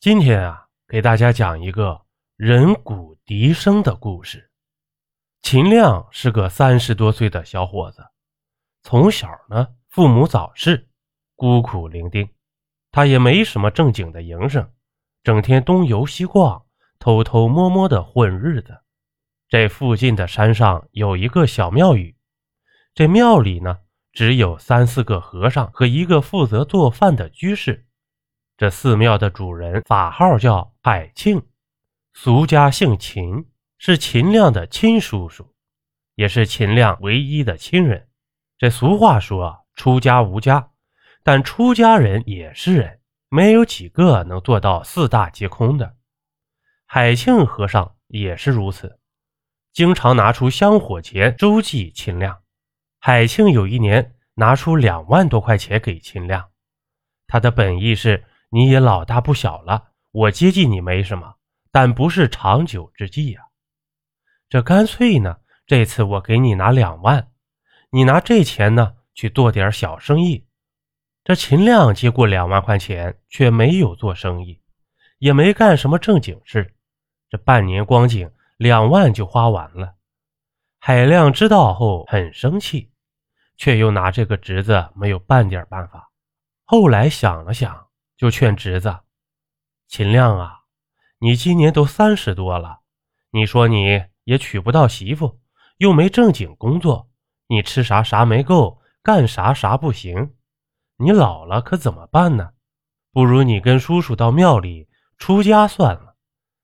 今天啊，给大家讲一个人骨笛声的故事。秦亮是个三十多岁的小伙子，从小呢，父母早逝，孤苦伶仃，他也没什么正经的营生，整天东游西逛，偷偷摸摸的混日子。这附近的山上有一个小庙宇，这庙里呢，只有三四个和尚和一个负责做饭的居士。这寺庙的主人法号叫海庆，俗家姓秦，是秦亮的亲叔叔，也是秦亮唯一的亲人。这俗话说“出家无家”，但出家人也是人，没有几个能做到四大皆空的。海庆和尚也是如此，经常拿出香火钱周济秦亮。海庆有一年拿出两万多块钱给秦亮，他的本意是。你也老大不小了，我接济你没什么，但不是长久之计呀。这干脆呢，这次我给你拿两万，你拿这钱呢去做点小生意。这秦亮接过两万块钱，却没有做生意，也没干什么正经事。这半年光景，两万就花完了。海亮知道后很生气，却又拿这个侄子没有半点办法。后来想了想。就劝侄子秦亮啊，你今年都三十多了，你说你也娶不到媳妇，又没正经工作，你吃啥啥没够，干啥啥不行，你老了可怎么办呢？不如你跟叔叔到庙里出家算了，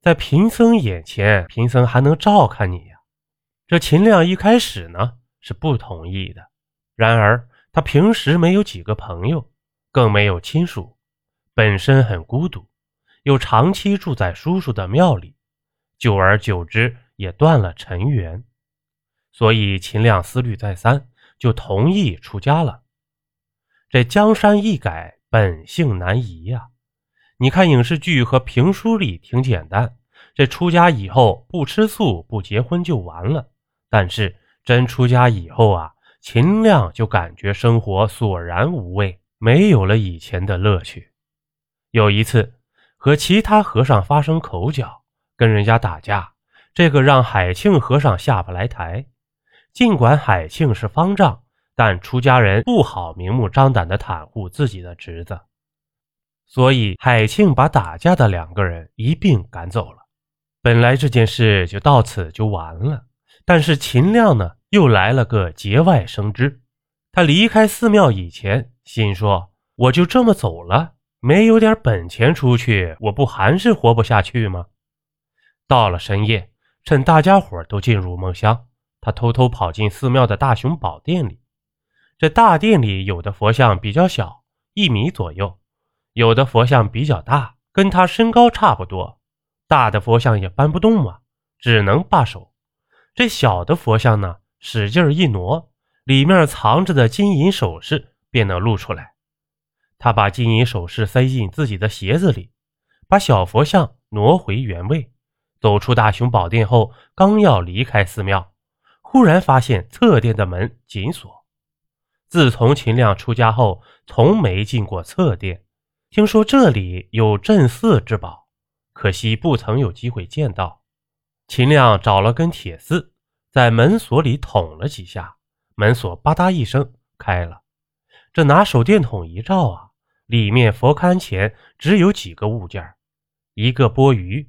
在贫僧眼前，贫僧还能照看你呀。这秦亮一开始呢是不同意的，然而他平时没有几个朋友，更没有亲属。本身很孤独，又长期住在叔叔的庙里，久而久之也断了尘缘，所以秦亮思虑再三，就同意出家了。这江山易改，本性难移呀！你看影视剧和评书里挺简单，这出家以后不吃素、不结婚就完了。但是真出家以后啊，秦亮就感觉生活索然无味，没有了以前的乐趣。有一次，和其他和尚发生口角，跟人家打架，这个让海庆和尚下不来台。尽管海庆是方丈，但出家人不好明目张胆地袒护自己的侄子，所以海庆把打架的两个人一并赶走了。本来这件事就到此就完了，但是秦亮呢，又来了个节外生枝。他离开寺庙以前，心说：“我就这么走了。”没有点本钱出去，我不还是活不下去吗？到了深夜，趁大家伙都进入梦乡，他偷偷跑进寺庙的大雄宝殿里。这大殿里有的佛像比较小，一米左右；有的佛像比较大，跟他身高差不多。大的佛像也搬不动啊，只能罢手。这小的佛像呢，使劲一挪，里面藏着的金银首饰便能露出来。他把金银首饰塞进自己的鞋子里，把小佛像挪回原位。走出大雄宝殿后，刚要离开寺庙，忽然发现侧殿的门紧锁。自从秦亮出家后，从没进过侧殿。听说这里有镇寺之宝，可惜不曾有机会见到。秦亮找了根铁丝，在门锁里捅了几下，门锁吧嗒一声开了。这拿手电筒一照啊！里面佛龛前只有几个物件一个钵盂，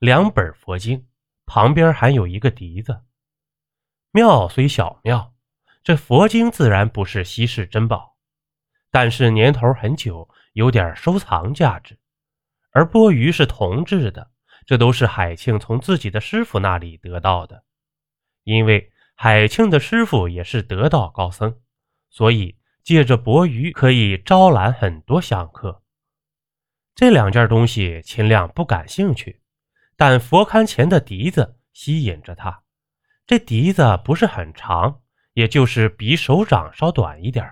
两本佛经，旁边还有一个笛子。庙虽小庙，这佛经自然不是稀世珍宝，但是年头很久，有点收藏价值。而钵盂是铜制的，这都是海庆从自己的师傅那里得到的。因为海庆的师傅也是得道高僧，所以。借着钵盂可以招揽很多香客，这两件东西秦亮不感兴趣，但佛龛前的笛子吸引着他。这笛子不是很长，也就是比手掌稍短一点。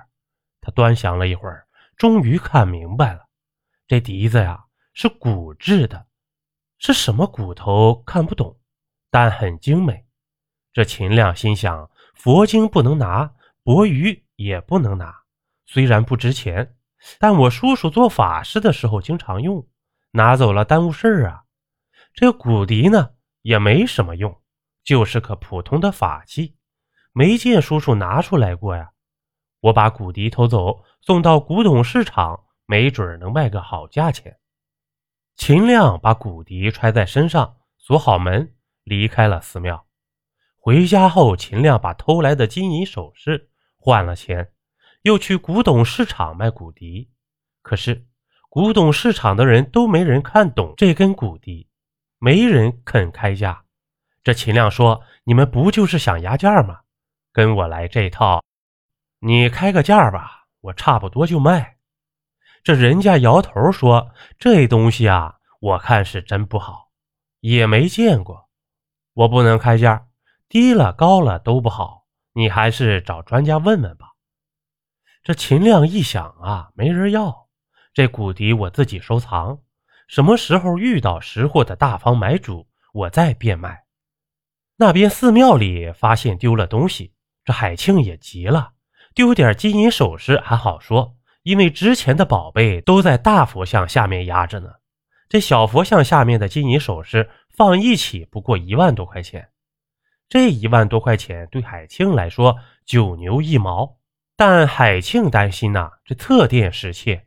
他端详了一会儿，终于看明白了，这笛子呀是骨制的，是什么骨头看不懂，但很精美。这秦亮心想：佛经不能拿，钵盂也不能拿。虽然不值钱，但我叔叔做法事的时候经常用，拿走了耽误事儿啊。这骨笛呢也没什么用，就是个普通的法器，没见叔叔拿出来过呀。我把骨笛偷走，送到古董市场，没准能卖个好价钱。秦亮把骨笛揣在身上，锁好门，离开了寺庙。回家后，秦亮把偷来的金银首饰换了钱，又去古董市场卖骨笛。可是，古董市场的人都没人看懂这根骨笛，没人肯开价。这秦亮说：“你们不就是想压价吗？跟我来这套，你开个价吧，我差不多就卖。”这人家摇头说：“这东西啊，我看是真不好，也没见过，我不能开价。”低了高了都不好，你还是找专家问问吧。这秦亮一想啊，没人要这骨笛，我自己收藏，什么时候遇到识货的大方买主，我再变卖。那边寺庙里发现丢了东西，这海庆也急了，丢点金银首饰还好说，因为之前的宝贝都在大佛像下面压着呢，这小佛像下面的金银首饰放一起不过一万多块钱。这一万多块钱对海庆来说九牛一毛，但海庆担心呐，这侧殿失窃。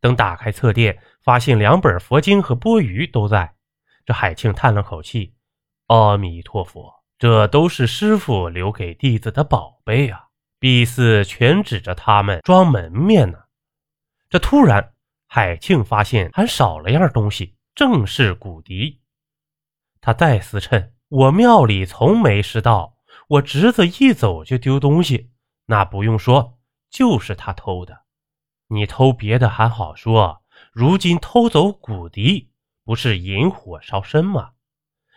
等打开侧殿，发现两本佛经和钵盂都在。这海庆叹了口气：“阿弥陀佛，这都是师傅留给弟子的宝贝啊，必似全指着他们装门面呢。”这突然，海庆发现还少了样东西，正是骨笛。他再思忖。我庙里从没失盗，我侄子一走就丢东西，那不用说，就是他偷的。你偷别的还好说，如今偷走骨笛，不是引火烧身吗？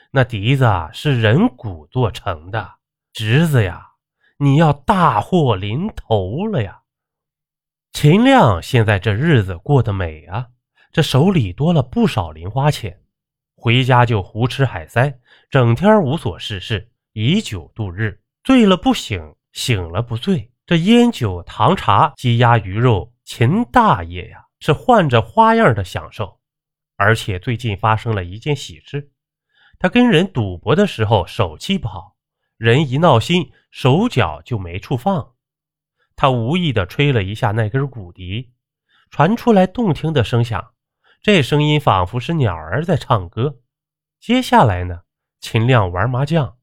那笛子是人骨做成的，侄子呀，你要大祸临头了呀！秦亮现在这日子过得美啊，这手里多了不少零花钱。回家就胡吃海塞，整天无所事事，以酒度日。醉了不醒，醒了不醉。这烟酒糖茶、鸡鸭鱼肉，秦大爷呀是换着花样的享受。而且最近发生了一件喜事，他跟人赌博的时候手气不好，人一闹心，手脚就没处放。他无意的吹了一下那根骨笛，传出来动听的声响。这声音仿佛是鸟儿在唱歌。接下来呢，秦亮玩麻将，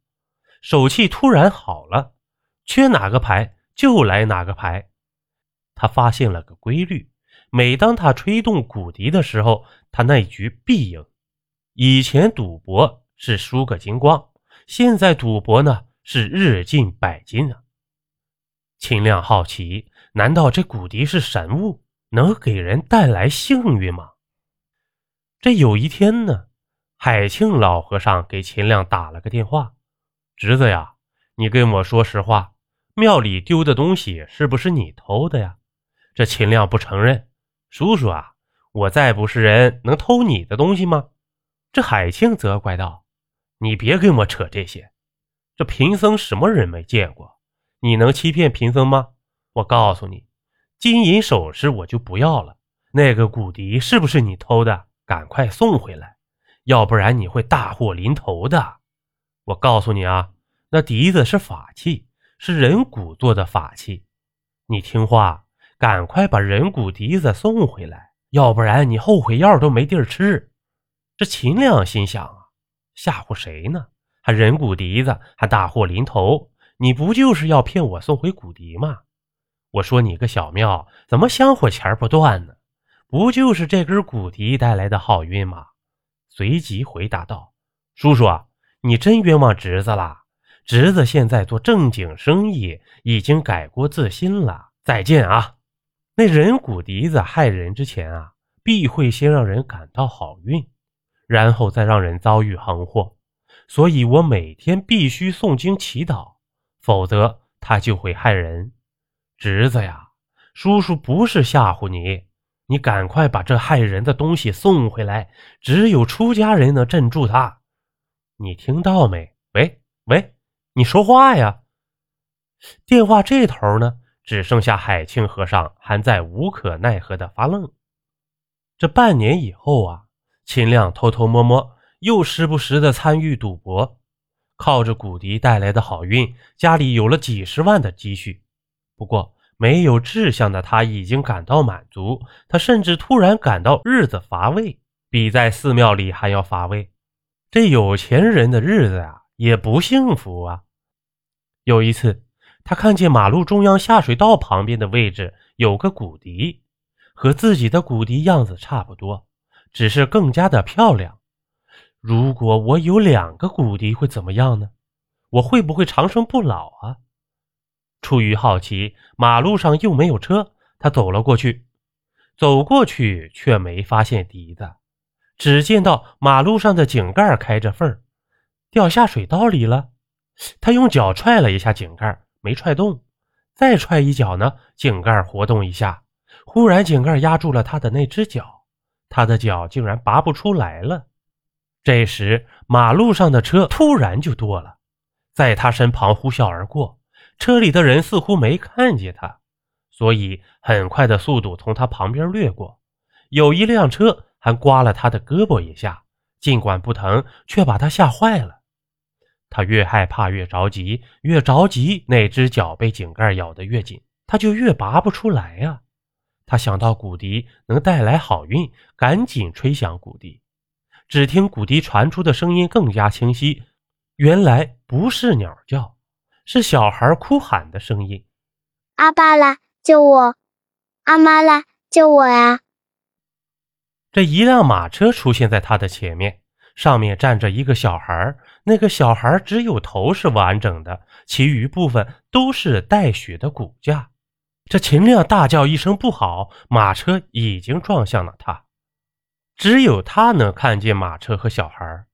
手气突然好了，缺哪个牌就来哪个牌。他发现了个规律：每当他吹动骨笛的时候，他那局必赢。以前赌博是输个精光，现在赌博呢是日进百进啊。秦亮好奇，难道这骨笛是神物，能给人带来幸运吗？这有一天呢，海庆老和尚给秦亮打了个电话：“侄子呀，你跟我说实话，庙里丢的东西是不是你偷的呀？”这秦亮不承认：“叔叔啊，我再不是人，能偷你的东西吗？”这海庆责怪道：“你别跟我扯这些，这贫僧什么人没见过？你能欺骗贫僧吗？我告诉你，金银首饰我就不要了，那个骨笛是不是你偷的？”赶快送回来，要不然你会大祸临头的。我告诉你啊，那笛子是法器，是人骨做的法器。你听话，赶快把人骨笛子送回来，要不然你后悔药都没地儿吃。这秦亮心想啊，吓唬谁呢？还人骨笛子，还大祸临头？你不就是要骗我送回骨笛吗？我说你个小庙，怎么香火钱不断呢？不就是这根骨笛带来的好运吗？随即回答道：“叔叔，你真冤枉侄子了。侄子现在做正经生意，已经改过自新了。再见啊！那人骨笛子害人之前啊，必会先让人感到好运，然后再让人遭遇横祸。所以我每天必须诵经祈祷，否则他就会害人。侄子呀，叔叔不是吓唬你。”你赶快把这害人的东西送回来，只有出家人能镇住他。你听到没？喂喂，你说话呀！电话这头呢，只剩下海清和尚还在无可奈何的发愣。这半年以后啊，秦亮偷偷摸摸，又时不时的参与赌博，靠着古笛带来的好运，家里有了几十万的积蓄。不过，没有志向的他已经感到满足，他甚至突然感到日子乏味，比在寺庙里还要乏味。这有钱人的日子啊，也不幸福啊。有一次，他看见马路中央下水道旁边的位置有个古笛，和自己的古笛样子差不多，只是更加的漂亮。如果我有两个古笛会怎么样呢？我会不会长生不老啊？出于好奇，马路上又没有车，他走了过去。走过去却没发现笛子，只见到马路上的井盖开着缝，掉下水道里了。他用脚踹了一下井盖，没踹动，再踹一脚呢，井盖活动一下。忽然，井盖压住了他的那只脚，他的脚竟然拔不出来了。这时，马路上的车突然就多了，在他身旁呼啸而过。车里的人似乎没看见他，所以很快的速度从他旁边掠过。有一辆车还刮了他的胳膊一下，尽管不疼，却把他吓坏了。他越害怕越着急，越着急，那只脚被井盖咬得越紧，他就越拔不出来呀。他想到骨笛能带来好运，赶紧吹响骨笛。只听骨笛传出的声音更加清晰，原来不是鸟叫。是小孩哭喊的声音：“阿爸啦，救我！阿妈啦，救我呀！”这一辆马车出现在他的前面，上面站着一个小孩。那个小孩只有头是完整的，其余部分都是带血的骨架。这秦亮大叫一声：“不好！”马车已经撞向了他。只有他能看见马车和小孩。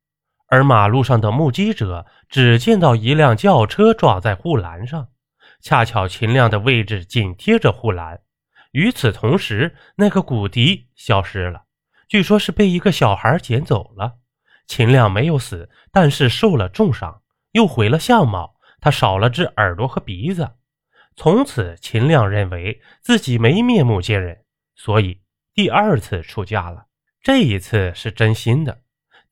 而马路上的目击者只见到一辆轿车撞在护栏上，恰巧秦亮的位置紧贴着护栏。与此同时，那个骨笛消失了，据说是被一个小孩捡走了。秦亮没有死，但是受了重伤，又毁了相貌，他少了只耳朵和鼻子。从此，秦亮认为自己没面目见人，所以第二次出嫁了。这一次是真心的。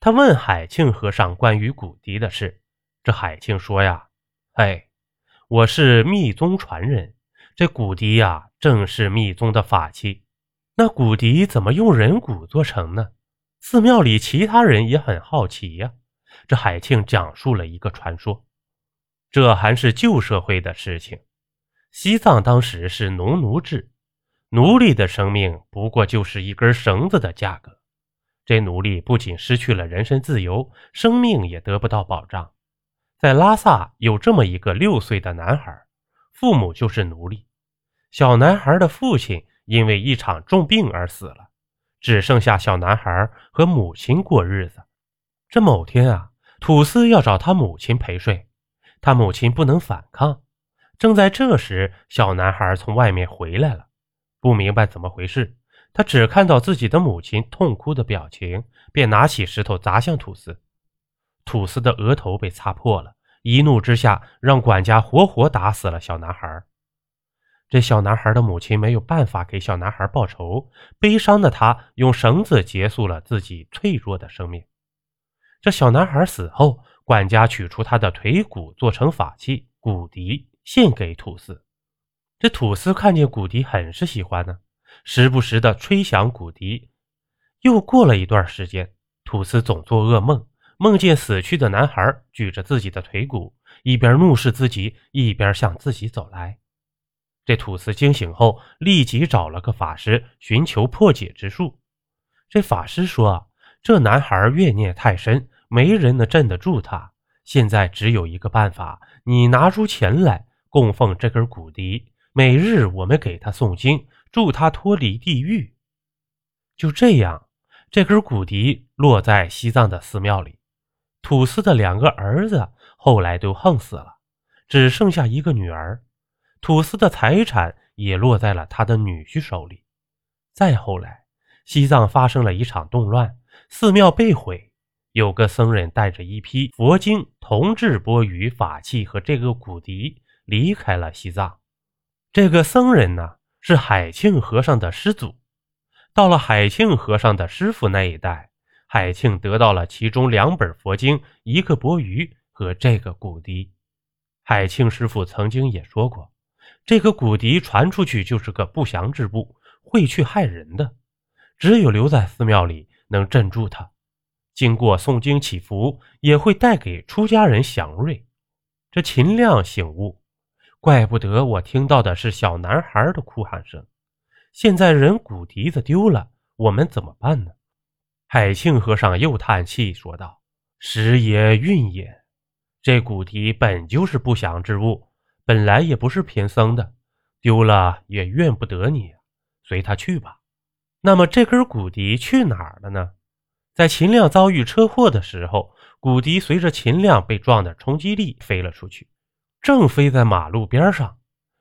他问海庆和尚关于古笛的事，这海庆说呀：“哎，我是密宗传人，这古笛呀，正是密宗的法器。那古笛怎么用人骨做成呢？寺庙里其他人也很好奇呀。”这海庆讲述了一个传说，这还是旧社会的事情。西藏当时是农奴制，奴隶的生命不过就是一根绳子的价格。这奴隶不仅失去了人身自由，生命也得不到保障。在拉萨有这么一个六岁的男孩，父母就是奴隶。小男孩的父亲因为一场重病而死了，只剩下小男孩和母亲过日子。这某天啊，土司要找他母亲陪睡，他母亲不能反抗。正在这时，小男孩从外面回来了，不明白怎么回事。他只看到自己的母亲痛哭的表情，便拿起石头砸向土司。土司的额头被擦破了，一怒之下让管家活活打死了小男孩。这小男孩的母亲没有办法给小男孩报仇，悲伤的他用绳子结束了自己脆弱的生命。这小男孩死后，管家取出他的腿骨做成法器骨笛，献给土司。这土司看见骨笛，很是喜欢呢。时不时的吹响骨笛。又过了一段时间，土司总做噩梦，梦见死去的男孩举着自己的腿骨，一边怒视自己，一边向自己走来。这土司惊醒后，立即找了个法师寻求破解之术。这法师说：“这男孩怨念太深，没人能镇得住他。现在只有一个办法，你拿出钱来供奉这根骨笛，每日我们给他诵经。”助他脱离地狱。就这样，这根骨笛落在西藏的寺庙里。土司的两个儿子后来都横死了，只剩下一个女儿。土司的财产也落在了他的女婿手里。再后来，西藏发生了一场动乱，寺庙被毁。有个僧人带着一批佛经、铜制钵盂法器和这个骨笛离开了西藏。这个僧人呢？是海庆和尚的师祖，到了海庆和尚的师傅那一代，海庆得到了其中两本佛经、一个钵盂和这个骨笛。海庆师傅曾经也说过，这个骨笛传出去就是个不祥之物，会去害人的。只有留在寺庙里能镇住它，经过诵经祈福，也会带给出家人祥瑞。这秦亮醒悟，怪不得我听到的是小男孩的哭喊声。现在人骨笛子丢了，我们怎么办呢？海庆和尚又叹气说道：“时也运也。”这骨笛本就是不祥之物，本来也不是贫僧的，丢了也怨不得你，随他去吧。那么这根骨笛去哪儿了呢？在秦亮遭遇车祸的时候，骨笛随着秦亮被撞的冲击力飞了出去，正飞在马路边上。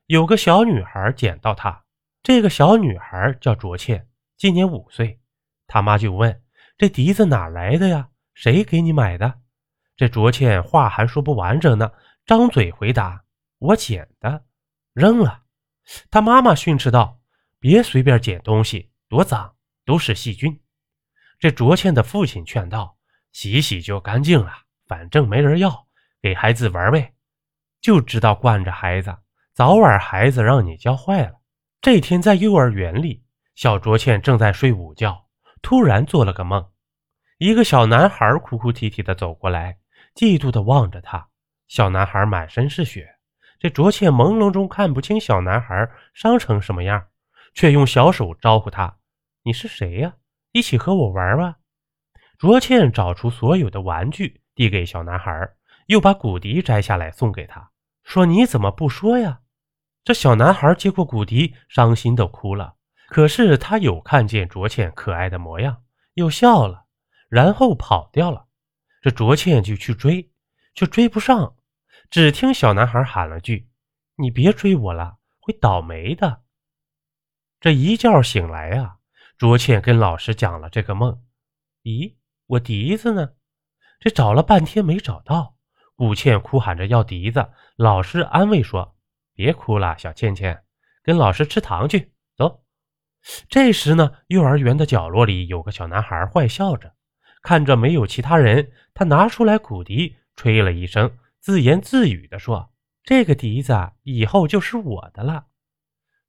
有个小女孩捡到它，这个小女孩叫卓倩，今年五岁。他妈就问：“这笛子哪来的呀？谁给你买的？”这卓倩话还说不完整呢，张嘴回答：“我捡的，扔了。”他妈妈训斥道：“别随便捡东西，多脏，都是细菌。”这卓倩的父亲劝道：“洗洗就干净了，反正没人要，给孩子玩呗。”就知道惯着孩子，早晚孩子让你教坏了。这天在幼儿园里，小卓倩正在睡午觉，突然做了个梦，一个小男孩哭哭啼啼的走过来。嫉妒的望着他，小男孩满身是血。这卓倩朦胧中看不清小男孩伤成什么样，却用小手招呼他：“你是谁呀？一起和我玩吧。”卓倩找出所有的玩具递给小男孩，又把骨笛摘下来送给他，说：“你怎么不说呀？”这小男孩接过骨笛，伤心的哭了。可是他有看见卓倩可爱的模样，又笑了，然后跑掉了。这卓倩就去追，却追不上，只听小男孩喊了句：“你别追我了，会倒霉的。”这一觉醒来啊，卓倩跟老师讲了这个梦。咦，我笛子呢？这找了半天没找到，古倩哭喊着要笛子。老师安慰说：“别哭了，小倩倩，跟老师吃糖去，走。”这时呢，幼儿园的角落里有个小男孩坏笑着。看着没有其他人，他拿出来骨笛，吹了一声，自言自语地说：“这个笛子以后就是我的了。”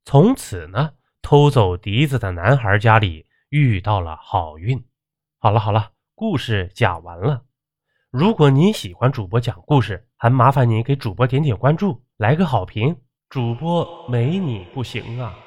从此呢，偷走笛子的男孩家里遇到了好运。好了好了，故事讲完了。如果您喜欢主播讲故事，还麻烦你给主播点点关注，来个好评。主播没你不行啊！